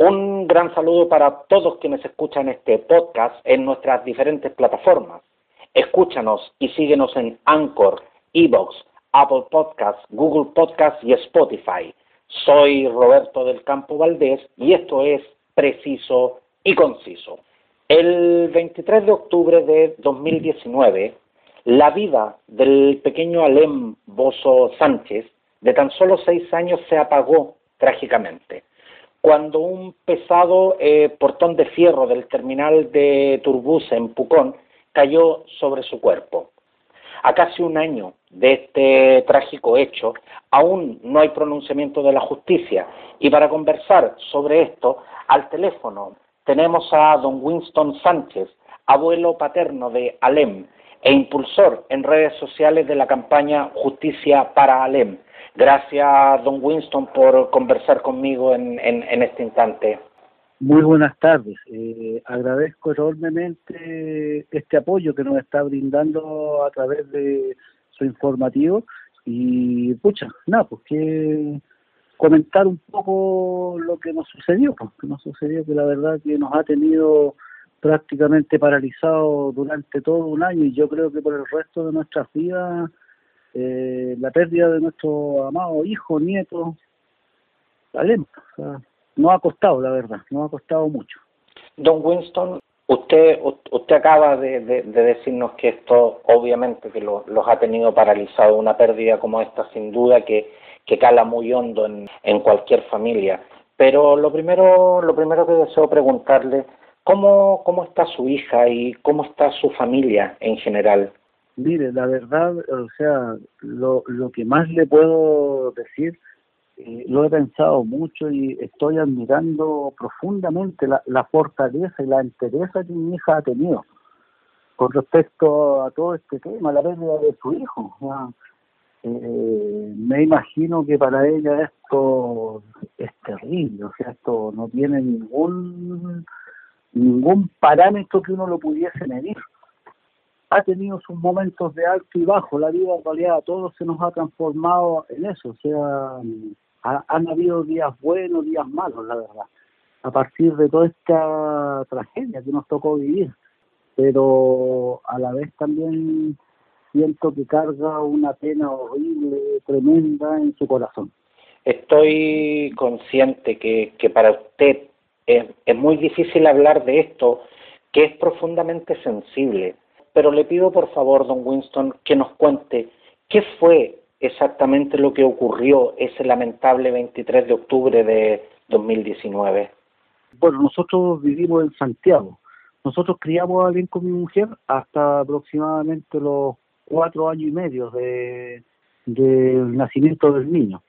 Un gran saludo para todos quienes escuchan este podcast en nuestras diferentes plataformas. Escúchanos y síguenos en Anchor, Evox, Apple Podcasts, Google Podcasts y Spotify. Soy Roberto del Campo Valdés y esto es Preciso y Conciso. El 23 de octubre de 2019, la vida del pequeño Alem Bozo Sánchez, de tan solo seis años, se apagó trágicamente cuando un pesado eh, portón de fierro del terminal de Turbus en Pucón cayó sobre su cuerpo. A casi un año de este trágico hecho, aún no hay pronunciamiento de la justicia y para conversar sobre esto, al teléfono tenemos a don Winston Sánchez, abuelo paterno de Alem e impulsor en redes sociales de la campaña Justicia para Alem. Gracias, don Winston, por conversar conmigo en, este instante. Muy buenas tardes. Eh, agradezco enormemente este apoyo que nos está brindando a través de su informativo y, pucha, nada, pues que comentar un poco lo que nos sucedió, pues, que nos sucedió que la verdad que nos ha tenido prácticamente paralizado durante todo un año y yo creo que por el resto de nuestras vidas eh, la pérdida de nuestro amado hijo, nieto, talento. no ha costado, la verdad, no ha costado mucho. Don Winston, usted usted acaba de, decirnos que esto obviamente que los ha tenido paralizado, una pérdida como esta sin duda que, que cala muy hondo en, en cualquier familia. Pero lo primero, lo primero que deseo preguntarle, ¿cómo, ¿cómo está su hija y cómo está su familia en general? Mire, la verdad, o sea, lo, lo que más le puedo decir, eh, lo he pensado mucho y estoy admirando profundamente la, la fortaleza y la entereza que mi hija ha tenido con respecto a todo este tema, la pérdida de su hijo. Eh, me imagino que para ella esto es terrible, o sea, esto no tiene ningún ningún parámetro que uno lo pudiese medir ha tenido sus momentos de alto y bajo, la vida en realidad a todos se nos ha transformado en eso, o sea, han habido días buenos, días malos, la verdad, a partir de toda esta tragedia que nos tocó vivir, pero a la vez también siento que carga una pena horrible, tremenda en su corazón. Estoy consciente que, que para usted es, es muy difícil hablar de esto, que es profundamente sensible pero le pido por favor, don Winston, que nos cuente qué fue exactamente lo que ocurrió ese lamentable 23 de octubre de 2019. Bueno, nosotros vivimos en Santiago. Nosotros criamos a alguien con mi mujer hasta aproximadamente los cuatro años y medio de del nacimiento del niño.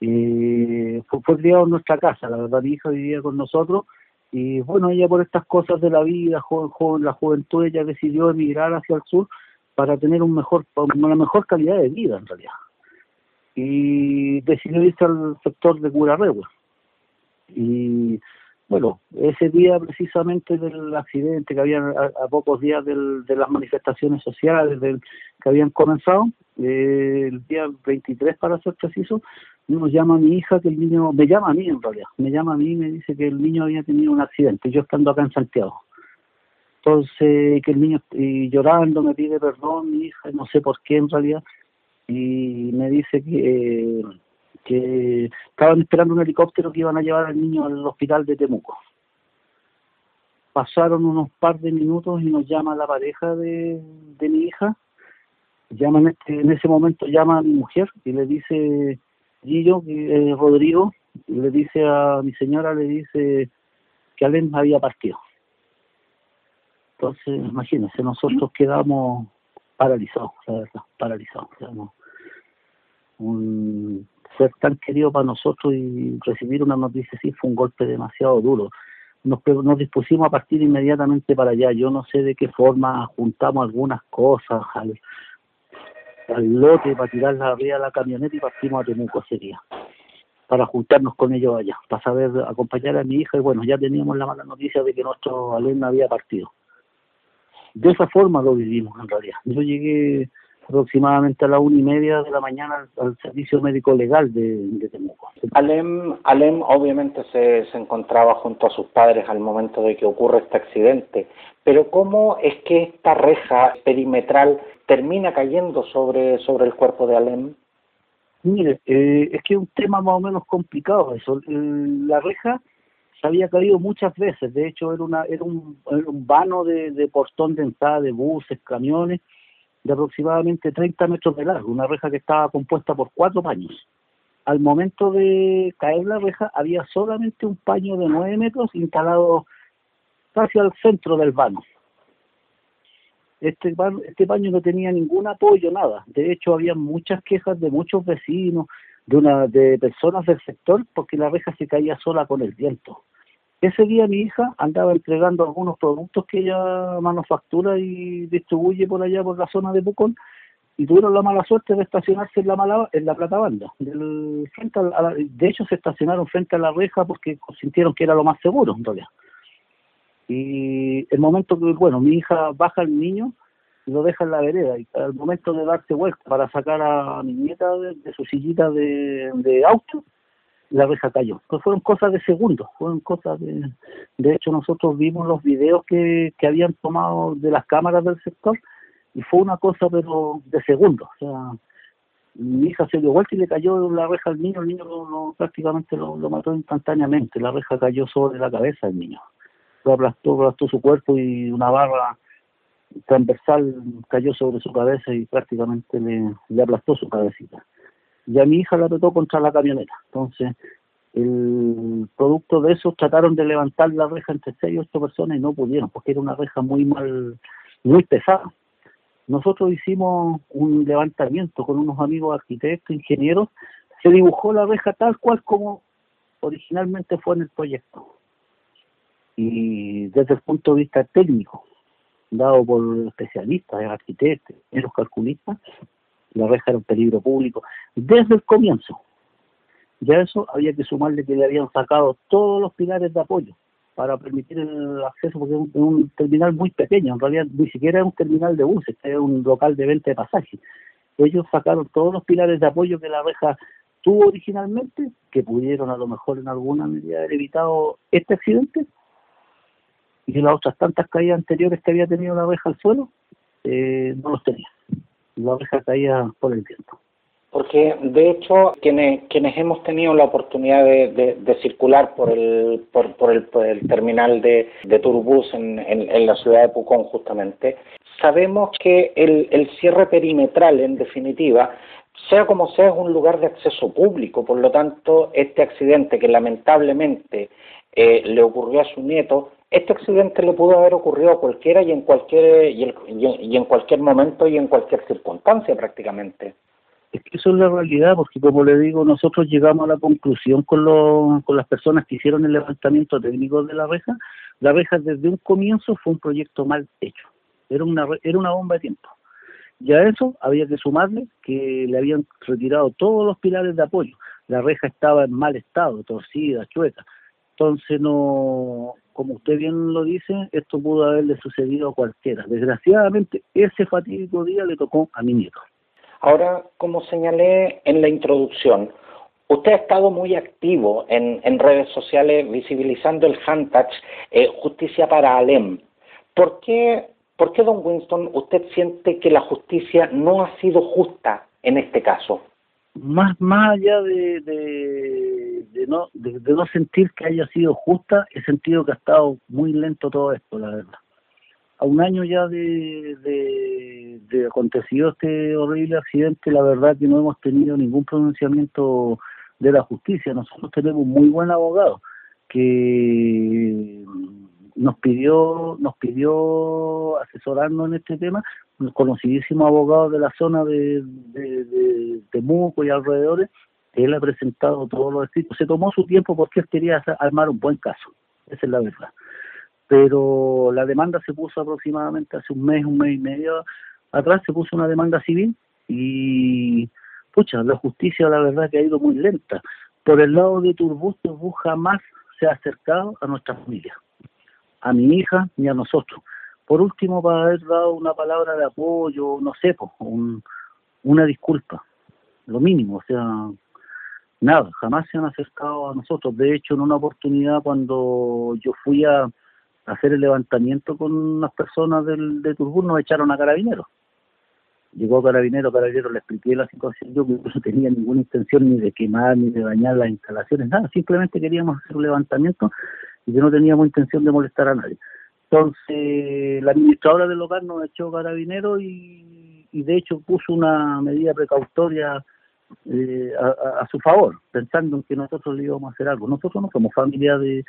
Y fue, fue, criado en nuestra casa, la verdad mi hija vivía con nosotros y bueno, ella por estas cosas de la vida, joven, joven, la juventud, ella decidió emigrar hacia el sur para tener un mejor, una mejor calidad de vida en realidad. Y decidió irse al sector de Curarregua. Y bueno, ese día precisamente del accidente que había a, pocos días del, de las manifestaciones sociales del, que habían comenzado, el día 23 para ser preciso, nos llama a mi hija que el niño, me llama a mí en realidad, me llama a mí y me dice que el niño había tenido un accidente, yo estando acá en Santiago. Entonces, que el niño y llorando me pide perdón, mi hija, no sé por qué en realidad, y me dice que que estaban esperando un helicóptero que iban a llevar al niño al hospital de Temuco. Pasaron unos par de minutos y nos llama la pareja de, de mi hija. Llaman este, en ese momento llama a mi mujer y le dice, Gillo, eh, Rodrigo, le dice a mi señora, le dice que Alén había partido. Entonces, imagínense, nosotros quedamos paralizados, la verdad, paralizados. un, ser tan querido para nosotros y recibir una noticia así fue un golpe demasiado duro. Nos, nos dispusimos a partir inmediatamente para allá. Yo no sé de qué forma juntamos algunas cosas al, al lote para tirarla arriba de la camioneta y partimos a Temuco ese día para juntarnos con ellos allá, para saber acompañar a mi hija y bueno, ya teníamos la mala noticia de que nuestro alumno había partido. De esa forma lo vivimos en realidad. Yo llegué aproximadamente a la una y media de la mañana al, servicio médico legal de, de Temuco. Alem, Alem obviamente se, se encontraba junto a sus padres al momento de que ocurre este accidente, pero ¿cómo es que esta reja perimetral termina cayendo sobre, sobre el cuerpo de Alem? Mire, eh, es que es un tema más o menos complicado eso. La reja se había caído muchas veces, de hecho era, una, era, un, un vano de, de portón de entrada de buses, camiones, de aproximadamente 30 metros de largo, una reja que estaba compuesta por cuatro paños. Al momento de caer la reja había solamente un paño de 9 metros instalado casi al centro del vano. Este, este paño no tenía ningún apoyo, nada. De hecho, había muchas quejas de muchos vecinos, de, una, de personas del sector, porque la reja se caía sola con el viento. Ese día mi hija andaba entregando algunos productos que ella manufactura y distribuye por allá por la zona de Pucón y tuvieron la mala suerte de estacionarse en la mala, en la plata banda. Del, frente a de hecho se estacionaron frente a la reja porque sintieron que era lo más seguro en realidad. Y el momento que, bueno, mi hija baja al niño y lo deja en la vereda y al momento de darse vuelta para sacar a mi nieta de, su sillita de auto, la reja cayó. Pues fueron cosas de segundos, fueron cosas de... De hecho, nosotros vimos los videos que, que habían tomado de las cámaras del sector y fue una cosa, pero de segundos. O sea, mi hija se dio vuelta y le cayó la reja al niño, el niño lo, prácticamente lo, mató instantáneamente, la reja cayó sobre la cabeza del niño. Lo aplastó, aplastó su cuerpo y una barra transversal cayó sobre su cabeza y prácticamente le, le aplastó su cabecita y a mi hija la apretó contra la camioneta. Entonces, el producto de eso trataron de levantar la reja entre seis y ocho personas y no pudieron, porque era una reja muy mal, muy pesada. Nosotros hicimos un levantamiento con unos amigos arquitectos, ingenieros, se dibujó la reja tal cual como originalmente fue en el proyecto. Y desde el punto de vista técnico, dado por especialistas, arquitectos, los calculistas, la reja era un peligro público desde el comienzo. Ya eso había que sumarle que le habían sacado todos los pilares de apoyo para permitir el acceso, porque es un, terminal muy pequeño, en realidad ni siquiera es un terminal de buses, es un local de venta de pasajes. Ellos sacaron todos los pilares de apoyo que la reja tuvo originalmente, que pudieron a lo mejor en alguna medida haber evitado este accidente, y las otras tantas caídas anteriores que había tenido la reja al suelo, eh, no los tenía oreja caía por el viento. Porque de hecho quienes quienes hemos tenido la oportunidad de, circular por el por, por, el, terminal de, de Turbus en, en, la ciudad de Pucón justamente sabemos que el, el cierre perimetral en definitiva sea como sea es un lugar de acceso público por lo tanto este accidente que lamentablemente eh, le ocurrió a su nieto este accidente le pudo haber ocurrido a cualquiera y en cualquier y, en cualquier momento y en cualquier circunstancia prácticamente. Es que eso es la realidad, porque como le digo, nosotros llegamos a la conclusión con, con las personas que hicieron el levantamiento técnico de la reja, la reja desde un comienzo fue un proyecto mal hecho, era una, era una bomba de tiempo. Y a eso había que sumarle que le habían retirado todos los pilares de apoyo. La reja estaba en mal estado, torcida, chueca. Entonces no, como usted bien lo dice, esto pudo haberle sucedido a cualquiera. Desgraciadamente, ese fatídico día le tocó a mi nieto. Ahora, como señalé en la introducción, usted ha estado muy activo en, en redes sociales visibilizando el hashtag eh, Justicia para Alem. ¿Por qué, ¿Por qué, don Winston, usted siente que la justicia no ha sido justa en este caso? Más, más allá de, de, no, de, no sentir que haya sido justa, he sentido que ha estado muy lento todo esto, la verdad. A un año ya de, de, de acontecido este horrible accidente, la verdad que no hemos tenido ningún pronunciamiento de la justicia. Nosotros tenemos muy buen abogado que nos pidió nos pidió asesorarnos en este tema un conocidísimo abogado de la zona de, de, de Temuco y alrededores él ha presentado todos los escritos. Se tomó su tiempo porque él quería armar un buen caso esa es la verdad. Pero la demanda se puso aproximadamente hace un mes un mes y medio atrás se puso una demanda civil y pucha la justicia la verdad que ha ido muy lenta. Por el lado de Turbus Turbus jamás se ha acercado a nuestra familia a mi hija ni a nosotros. por último para haber dado una palabra de apoyo, no sé, pues, un, una disculpa, lo mínimo, o sea, nada, jamás se han acercado a nosotros. De hecho, en una oportunidad cuando yo fui a hacer el levantamiento con unas personas del, de Turbún, nos echaron a carabineros. Llegó carabinero, carabinero, le expliqué la situación, yo que no tenía ninguna intención ni de quemar, ni de dañar las instalaciones, nada, simplemente queríamos hacer un levantamiento y que no teníamos intención de molestar a nadie. Entonces, la administradora del local nos echó carabinero y, y de hecho puso una medida precautoria eh, a, su favor, pensando en que nosotros le íbamos a hacer algo. Nosotros no somos familia de,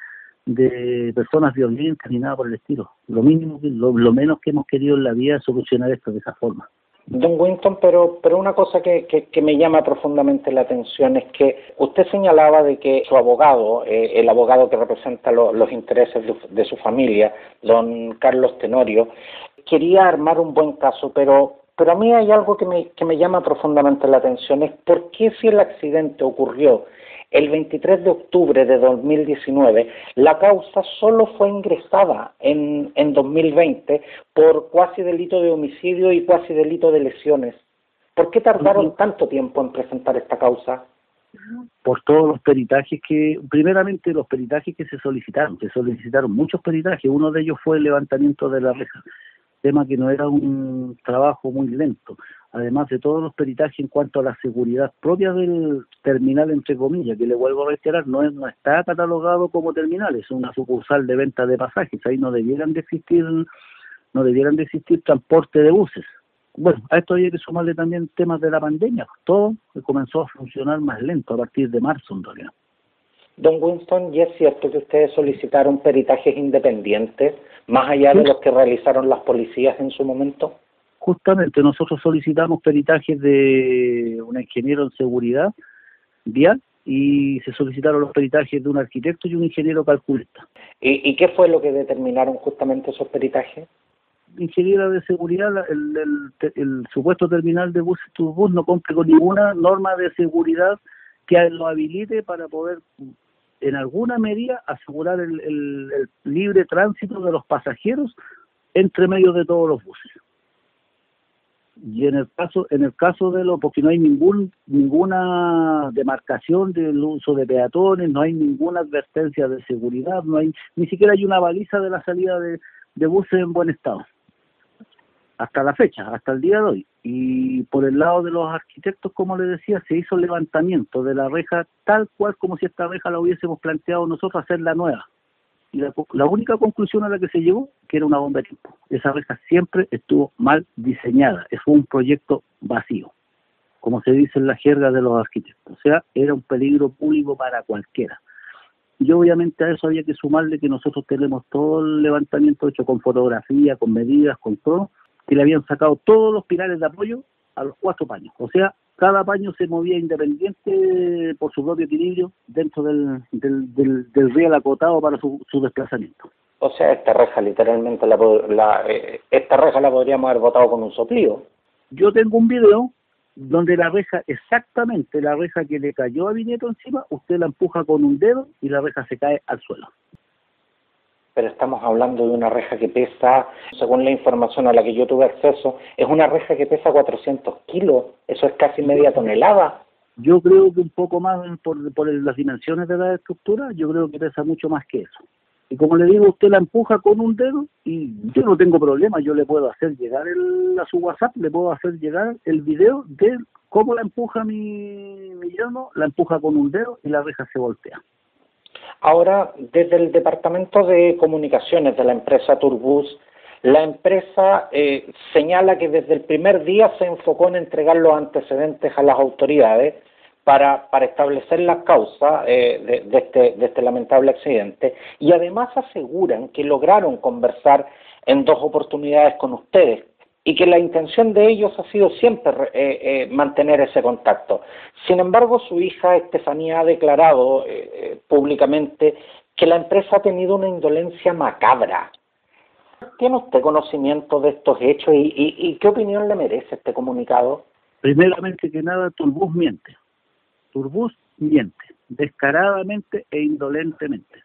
de personas violentas ni nada por el estilo. Lo mínimo, lo, lo menos que hemos querido en la vida es solucionar esto de esa forma. Don Winston, pero, pero una cosa que, que, me llama profundamente la atención es que usted señalaba de que su abogado, eh, el abogado que representa los intereses de, de, su familia, don Carlos Tenorio, quería armar un buen caso, pero pero a mí hay algo que me, que me llama profundamente la atención, es por qué si el accidente ocurrió el 23 de octubre de 2019, la causa solo fue ingresada en, en 2020 por cuasi delito de homicidio y cuasi delito de lesiones. ¿Por qué tardaron tanto tiempo en presentar esta causa? Por todos los peritajes que, primeramente los peritajes que se solicitaron, se solicitaron muchos peritajes, uno de ellos fue el levantamiento de la reja tema que no era un trabajo muy lento, además de todos los peritajes en cuanto a la seguridad propia del terminal, entre comillas, que le vuelvo a reiterar, no, no está catalogado como terminal, es una sucursal de venta de pasajes, ahí no debieran de existir, no debieran de existir transporte de buses. Bueno, a esto hay que sumarle también temas de la pandemia, todo comenzó a funcionar más lento a partir de marzo en realidad. Don Winston, ¿y es cierto que ustedes solicitaron peritajes independientes, más allá de los que realizaron las policías en su momento? Justamente, nosotros solicitamos peritajes de un ingeniero en seguridad vial y se solicitaron los peritajes de un arquitecto y un ingeniero calculista. ¿Y, qué fue lo que determinaron justamente esos peritajes? ingeniero de seguridad, el, supuesto terminal de bus bus no cumple con ninguna norma de seguridad que lo habilite para poder en alguna medida asegurar el, libre tránsito de los pasajeros entre medio de todos los buses y en el caso en el caso de lo porque no hay ningún ninguna demarcación del uso de peatones no hay ninguna advertencia de seguridad no hay ni siquiera hay una baliza de la salida de, de buses en buen estado hasta la fecha, hasta el día de hoy. Y por el lado de los arquitectos, como les decía, se hizo el levantamiento de la reja tal cual como si esta reja la hubiésemos planteado nosotros hacer la nueva. Y la, la única conclusión a la que se llegó, que era una bomba de tiempo. Esa reja siempre estuvo mal diseñada, es un proyecto vacío, como se dice en la jerga de los arquitectos. O sea, era un peligro público para cualquiera. Y obviamente a eso había que sumarle que nosotros tenemos todo el levantamiento hecho con fotografía, con medidas, con todo, que le habían sacado todos los pilares de apoyo a los cuatro paños. O sea, cada paño se movía independiente por su propio equilibrio dentro del, del, del, riel acotado para su, su, desplazamiento. O sea, esta reja literalmente, la, la eh, esta reja la podríamos haber botado con un soplío. Yo tengo un video donde la reja, exactamente la reja que le cayó a Viñeto encima, usted la empuja con un dedo y la reja se cae al suelo pero estamos hablando de una reja que pesa, según la información a la que yo tuve acceso, es una reja que pesa 400 kilos, eso es casi media tonelada. Yo creo que un poco más por, por las dimensiones de la estructura, yo creo que pesa mucho más que eso. Y como le digo, usted la empuja con un dedo y yo no tengo problema, yo le puedo hacer llegar el, a su WhatsApp, le puedo hacer llegar el video de cómo la empuja mi, mi yerno, la empuja con un dedo y la reja se voltea. Ahora, desde el Departamento de Comunicaciones de la empresa Turbus, la empresa eh, señala que desde el primer día se enfocó en entregar los antecedentes a las autoridades para, para establecer la causa eh, de, este, de este lamentable accidente. Y además aseguran que lograron conversar en dos oportunidades con ustedes, y que la intención de ellos ha sido siempre eh, eh, mantener ese contacto. Sin embargo, su hija Estefanía ha declarado eh, públicamente que la empresa ha tenido una indolencia macabra. ¿Tiene usted conocimiento de estos hechos y, y qué opinión le merece este comunicado? Primeramente que nada, Turbus miente. Turbus miente, descaradamente e indolentemente.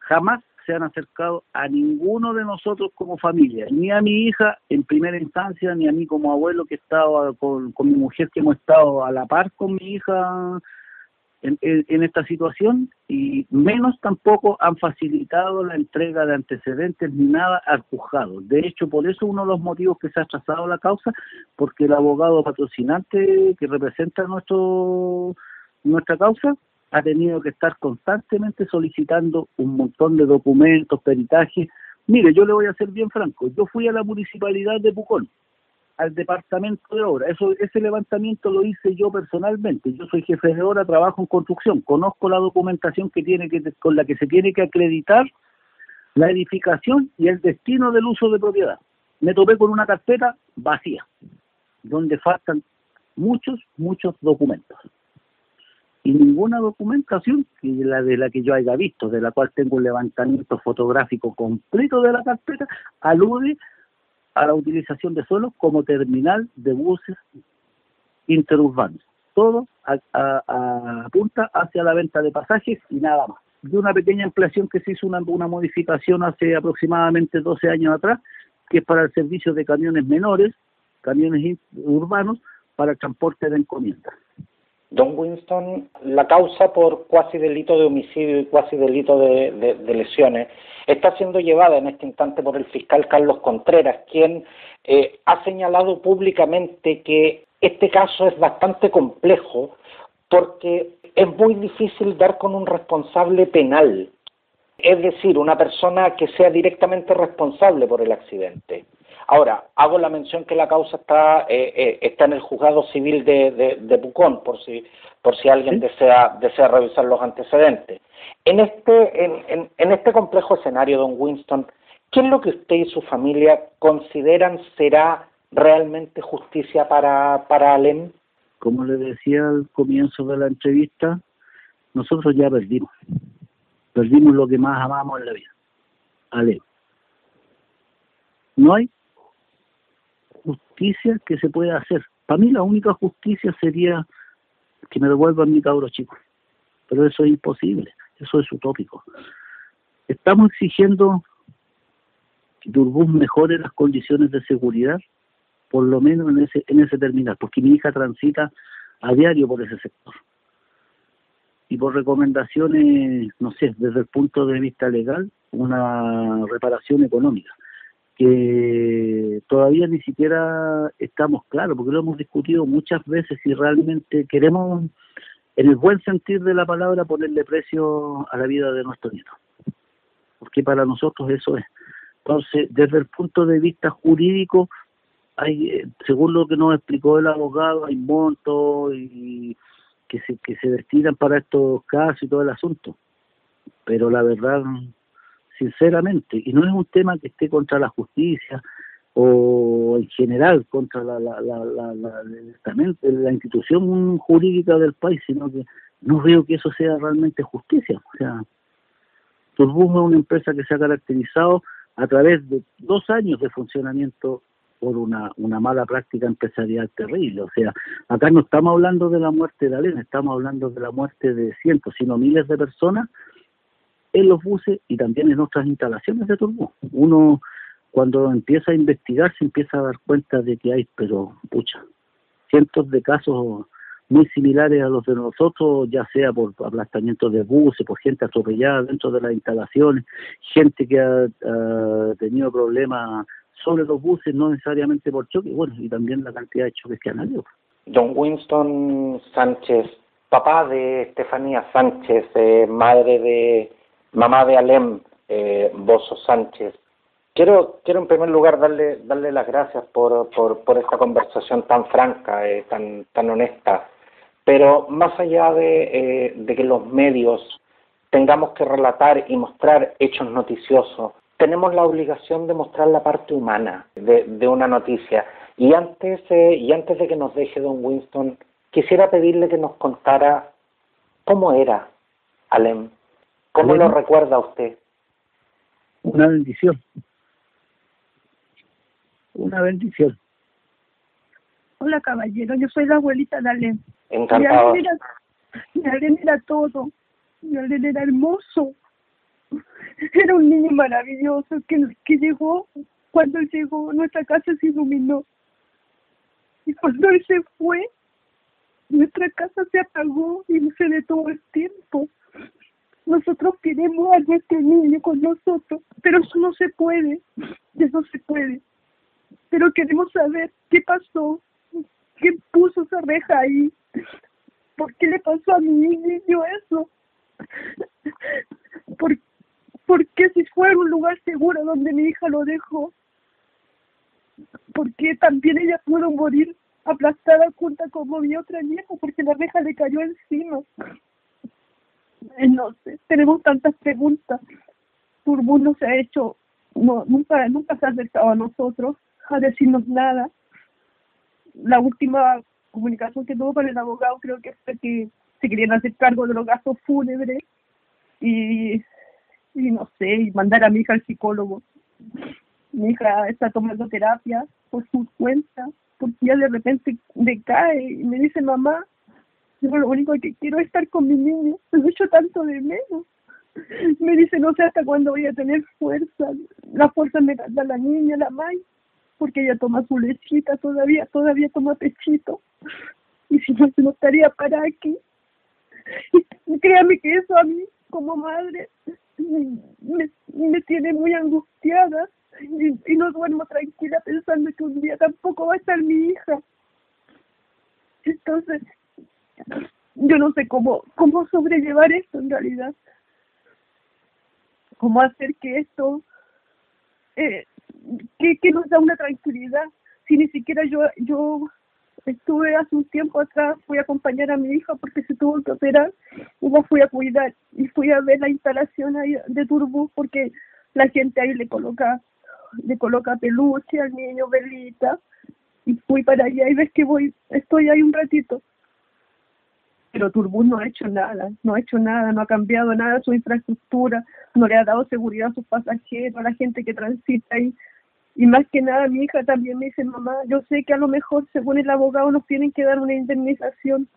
Jamás se han acercado a ninguno de nosotros como familia, ni a mi hija en primera instancia, ni a mí como abuelo que estaba con, con mi mujer, que hemos estado a la par con mi hija en, esta situación y menos tampoco han facilitado la entrega de antecedentes ni nada al juzgado. De hecho, por eso uno de los motivos que se ha trazado la causa, porque el abogado patrocinante que representa nuestro nuestra causa ha tenido que estar constantemente solicitando un montón de documentos, peritajes. Mire, yo le voy a ser bien franco, yo fui a la municipalidad de Pucón al departamento de obra. Eso, ese levantamiento lo hice yo personalmente. Yo soy jefe de obra, trabajo en construcción, conozco la documentación que tiene que, con la que se tiene que acreditar la edificación y el destino del uso de propiedad. Me topé con una carpeta vacía, donde faltan muchos, muchos documentos. Y ninguna documentación que la de la que yo haya visto, de la cual tengo un levantamiento fotográfico completo de la carpeta, alude a la utilización de suelo como terminal de buses interurbanos. Todo apunta hacia la venta de pasajes y nada más. De una pequeña ampliación que se hizo una, una modificación hace aproximadamente 12 años atrás, que es para el servicio de camiones menores, camiones urbanos, para el transporte de encomiendas. Don Winston, la causa por cuasi delito de homicidio y cuasi delito de, lesiones está siendo llevada en este instante por el fiscal Carlos Contreras, quien eh, ha señalado públicamente que este caso es bastante complejo porque es muy difícil dar con un responsable penal, es decir, una persona que sea directamente responsable por el accidente. Ahora, hago la mención que la causa está, eh, eh, está en el juzgado civil de, de, Pucón, por si, por si alguien desea, desea revisar los antecedentes. En este, en, en, este complejo escenario, don Winston, ¿qué es lo que usted y su familia consideran será realmente justicia para, para Alem? Como le decía al comienzo de la entrevista, nosotros ya perdimos. Perdimos lo que más amamos en la vida, Alem. No hay justicia que se puede hacer. Para mí la única justicia sería que me devuelvan mi cabro chico, pero eso es imposible, eso es utópico. Estamos exigiendo que Turbus mejore las condiciones de seguridad, por lo menos en ese, en ese terminal, porque mi hija transita a diario por ese sector. Y por recomendaciones, no sé, desde el punto de vista legal, una reparación económica que todavía ni siquiera estamos claros, porque lo hemos discutido muchas veces si realmente queremos, en el buen sentido de la palabra, ponerle precio a la vida de nuestro nieto. Porque para nosotros eso es. Entonces, desde el punto de vista jurídico, hay, según lo que nos explicó el abogado, hay montos y que se, que se destinan para estos casos y todo el asunto. Pero la verdad, sinceramente, y no es un tema que esté contra la justicia o en general contra la, la, la, la, la, institución jurídica del país, sino que no veo que eso sea realmente justicia. O sea, Turbus es una empresa que se ha caracterizado a través de dos años de funcionamiento por una, una mala práctica empresarial terrible. O sea, acá no estamos hablando de la muerte de Alena, estamos hablando de la muerte de cientos, sino miles de personas en los buses y también en otras instalaciones de turbo. Uno cuando empieza a investigar se empieza a dar cuenta de que hay, pero pucha, cientos de casos muy similares a los de nosotros, ya sea por aplastamientos de buses, por gente atropellada dentro de las instalaciones, gente que ha, tenido problemas sobre los buses, no necesariamente por choque, bueno, y también la cantidad de choques que han habido. Don Winston Sánchez, papá de Estefanía Sánchez, eh, madre de mamá de Alem, eh, Bozo Sánchez. Quiero, quiero en primer lugar darle, darle las gracias por, por, por esta conversación tan franca, eh, tan, tan honesta, pero más allá de, eh, de que los medios tengamos que relatar y mostrar hechos noticiosos, tenemos la obligación de mostrar la parte humana de, una noticia. Y antes, eh, y antes de que nos deje don Winston, quisiera pedirle que nos contara cómo era Alem, ¿Cómo lo recuerda usted? Una bendición. Una bendición. Hola, caballero. Yo soy la abuelita de Alén. Encantado. Mi Alén era, todo. Mi Alén era hermoso. Era un niño maravilloso que, que llegó, cuando él llegó, nuestra casa se iluminó. Y cuando él se fue, nuestra casa se apagó y se detuvo el tiempo. Nosotros queremos a nuestro niño con nosotros, pero eso no se puede, eso no se puede. Pero queremos saber qué pasó, quién puso esa reja ahí, por qué le pasó a mi niño eso. ¿Por, ¿Por qué si fue un lugar seguro donde mi hija lo dejó? ¿Por qué también ella pudo morir aplastada junta como mi otra nieta porque la reja le cayó encima? Eh, no sé, tenemos tantas preguntas. Turbus no se ha hecho, no, nunca, nunca se ha acercado a nosotros a decirnos nada. La última comunicación que tuvo con el abogado creo que fue que se querían hacer cargo de los gastos fúnebres y, y no sé, y mandar a mi hija al psicólogo. Mi hija está tomando terapia por su cuenta, porque ya de repente decae y me dice, mamá, yo lo único que quiero es estar con mi niño, lo hecho tanto de menos. Me dice, no sé hasta cuándo voy a tener fuerza. La fuerza me da la niña, la May, porque ella toma su lechita todavía, todavía toma pechito. Y si no, se no estaría para aquí. Y créame que eso a mí, como madre, me, me tiene muy angustiada y no duermo tranquila pensando que un día tampoco va a estar mi hija. Entonces, yo no sé cómo, cómo sobrellevar esto en realidad. Cómo hacer que esto, eh, que, que nos da una tranquilidad. Si ni siquiera yo, yo estuve hace un tiempo atrás, fui a acompañar a mi hija porque se tuvo que operar y la fui a cuidar y fui a ver la instalación ahí de Turbo porque la gente ahí le coloca le coloca peluche al niño, velita y fui para allá y ves que voy, estoy ahí un ratito pero Turbus no ha hecho nada, no ha hecho nada, no ha cambiado nada su infraestructura, no le ha dado seguridad a sus pasajeros, a la gente que transita ahí. Y más que nada, mi hija también me dice, mamá, yo sé que a lo mejor, según el abogado, nos tienen que dar una indemnización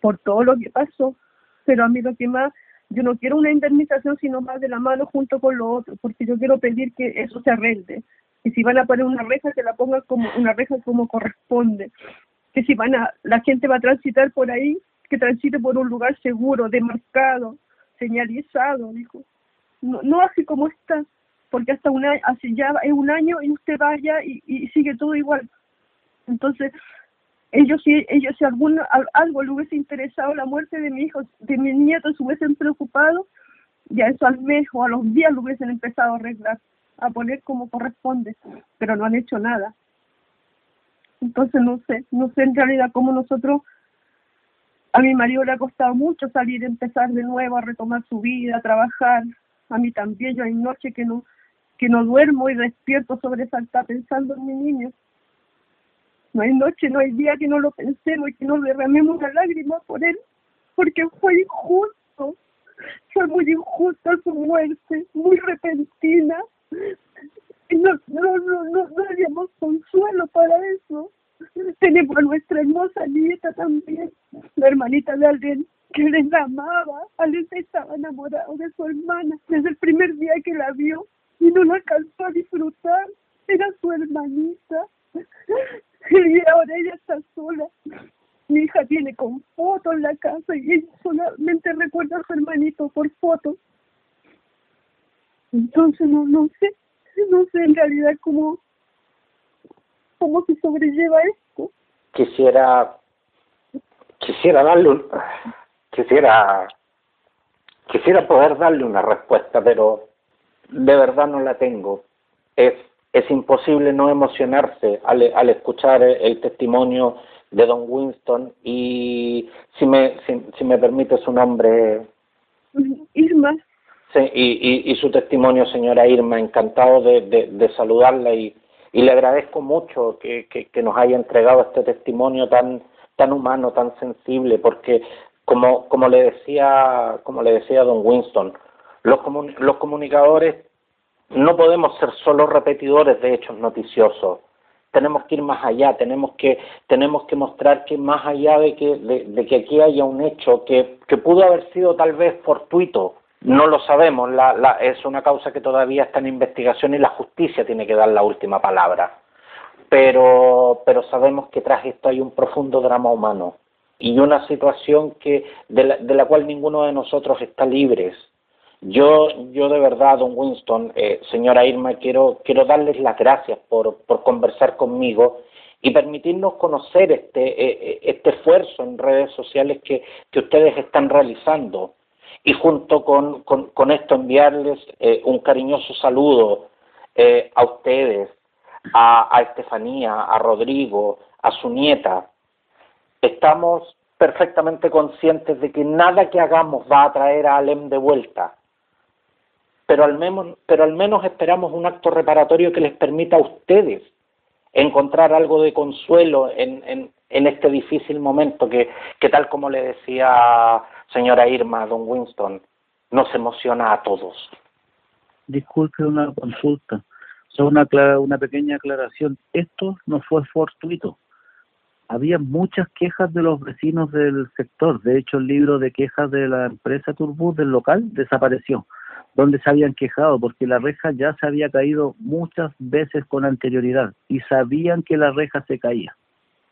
por todo lo que pasó, pero a mí lo que más, yo no quiero una indemnización, sino más de la mano junto con lo otro, porque yo quiero pedir que eso se arregle. Y si van a poner una reja, que la pongan como una reja como corresponde que si van a, la gente va a transitar por ahí, que transite por un lugar seguro, demarcado, señalizado, dijo. No, no así como está, porque hasta una, hace ya es un año y usted vaya y, y sigue todo igual. Entonces, ellos si ellos si algún algo le hubiese interesado la muerte de mi hijo, de mi nieto, se hubiesen preocupado, ya eso al mes o a los días lo hubiesen empezado a arreglar, a poner como corresponde, pero no han hecho nada. Entonces no sé, no sé en realidad cómo nosotros, a mi marido le ha costado mucho salir, empezar de nuevo a retomar su vida, a trabajar. A mí también, yo hay noche que no, que no duermo y despierto sobresaltada pensando en mi niño. No hay noche, no hay día que no lo pensemos y que no derramemos una lágrima por él, porque fue injusto, fue muy injusta su muerte, muy repentina, no, no, no, no, no habíamos consuelo para eso. Tenemos a nuestra hermosa nieta también, la hermanita de alguien que les amaba. Alguien estaba enamorado de su hermana desde el primer día que la vio y no la alcanzó a disfrutar. Era su hermanita. Y ahora ella está sola. Mi hija tiene con foto en la casa y ella solamente recuerda a su hermanito por foto. Entonces no, no sé, no sé en realidad cómo, cómo se sobrelleva esto. Quisiera, quisiera darle un, quisiera, quisiera poder darle una respuesta, pero de verdad no la tengo. Es, es imposible no emocionarse al, al escuchar el, testimonio de Don Winston y si me, si, si me permite su nombre. Irma. Sí, y, y, su testimonio, señora Irma, encantado de, de, saludarla y, y, le agradezco mucho que, que, nos haya entregado este testimonio tan tan humano, tan sensible, porque como como le decía como le decía don Winston, los los comunicadores no podemos ser solo repetidores de hechos noticiosos. Tenemos que ir más allá, tenemos que tenemos que mostrar que más allá de que de que aquí haya un hecho que que pudo haber sido tal vez fortuito, No lo sabemos, la, la, es una causa que todavía está en investigación y la justicia tiene que dar la última palabra. Pero, pero sabemos que tras esto hay un profundo drama humano y una situación que de la, de la cual ninguno de nosotros está libres. Yo, yo de verdad, don Winston, eh, señora Irma, quiero, quiero darles las gracias por, por conversar conmigo y permitirnos conocer este, eh, eh, este esfuerzo en redes sociales que, que ustedes están realizando y junto con, con, esto enviarles eh, un cariñoso saludo eh, a ustedes, a, a Estefanía, a Rodrigo, a su nieta. Estamos perfectamente conscientes de que nada que hagamos va a traer a Alem de vuelta, pero al, menos, pero al menos esperamos un acto reparatorio que les permita a ustedes encontrar algo de consuelo en, en, en este difícil momento que, tal como le decía señora Irma, don Winston, nos emociona a todos. Disculpe una consulta, solo una, una pequeña aclaración. Esto no fue fortuito. Había muchas quejas de los vecinos del sector. De hecho, el libro de quejas de la empresa Turbus del local desapareció, donde se habían quejado porque la reja ya se había caído muchas veces con anterioridad y sabían que la reja se caía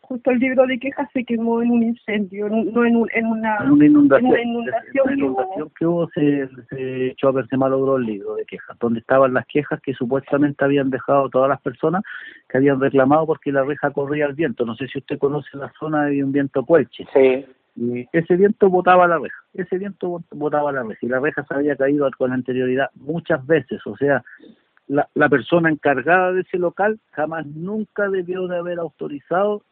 justo el libro de quejas se quemó en un incendio, no en, un, en, una, inundación, en una inundación, que hubo, se, se echó a ver, se malogró el libro de quejas, donde estaban las quejas que supuestamente habían dejado todas las personas que habían reclamado porque la reja corría al viento. No sé si usted conoce la zona de un viento cuelche. Sí. Y ese viento botaba la reja, ese viento botaba la reja y la reja se había caído con anterioridad muchas veces, o sea, la, la persona encargada de ese local jamás nunca debió de haber autorizado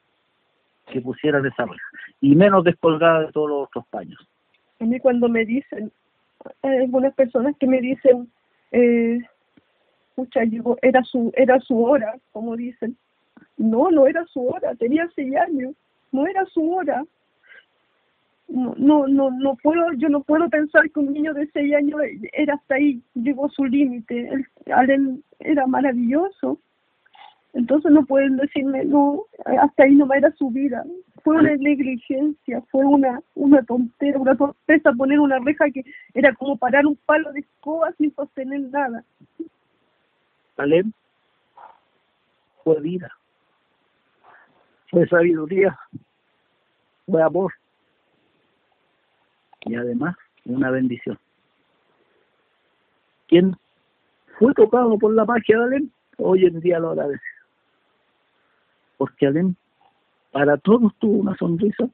que pusieran esa reja y menos descolgada de todos los otros paños. A mí cuando me dicen, hay algunas personas que me dicen, eh, era su, era su hora, como dicen. No, no era su hora, tenía seis años, no era su hora. No, no, no, no puedo, yo no puedo pensar que un niño de seis años era hasta ahí, llegó su límite. Él era maravilloso. Entonces no pueden decirme, no, hasta ahí no era su vida. Fue una negligencia, fue una, una tontera, una torpeza poner una reja que era como parar un palo de escoba sin sostener nada. Alem fue vida, fue sabiduría, fue amor y además una bendición. ¿Quién fue tocado por la magia de Alem? Hoy en día lo agradece porque Alem para todos tuvo una sonrisa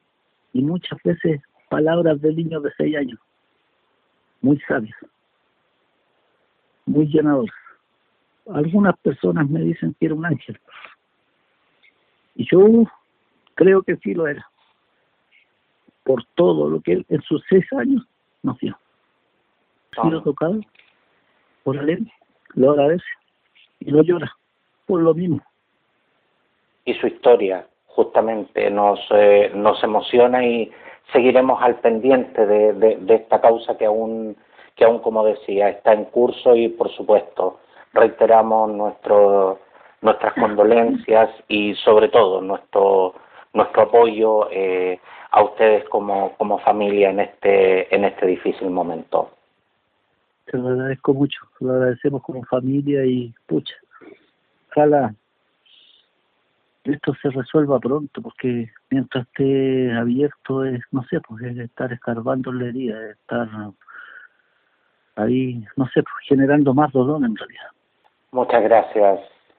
y muchas veces palabras de niños de seis años, muy sabios, muy llenadoras. Algunas personas me dicen que era un ángel, y yo creo que sí lo era, por todo lo que él en sus seis años nos dio. Ha sido tocado por Alem, lo agradece y lo llora por lo mismo y su historia justamente nos, eh, nos emociona y seguiremos al pendiente de, de, esta causa que aún, que aún, como decía, está en curso y, por supuesto, reiteramos nuestro, nuestras condolencias y, sobre todo, nuestro, nuestro apoyo eh, a ustedes como, como familia en este, en este difícil momento. Te lo agradezco mucho, lo agradecemos como familia y, pucha, ojalá esto se resuelva pronto, porque mientras esté abierto es, no sé, pues es estar escarbando la herida, es estar ahí, no sé, pues generando más dolor en realidad. Muchas gracias,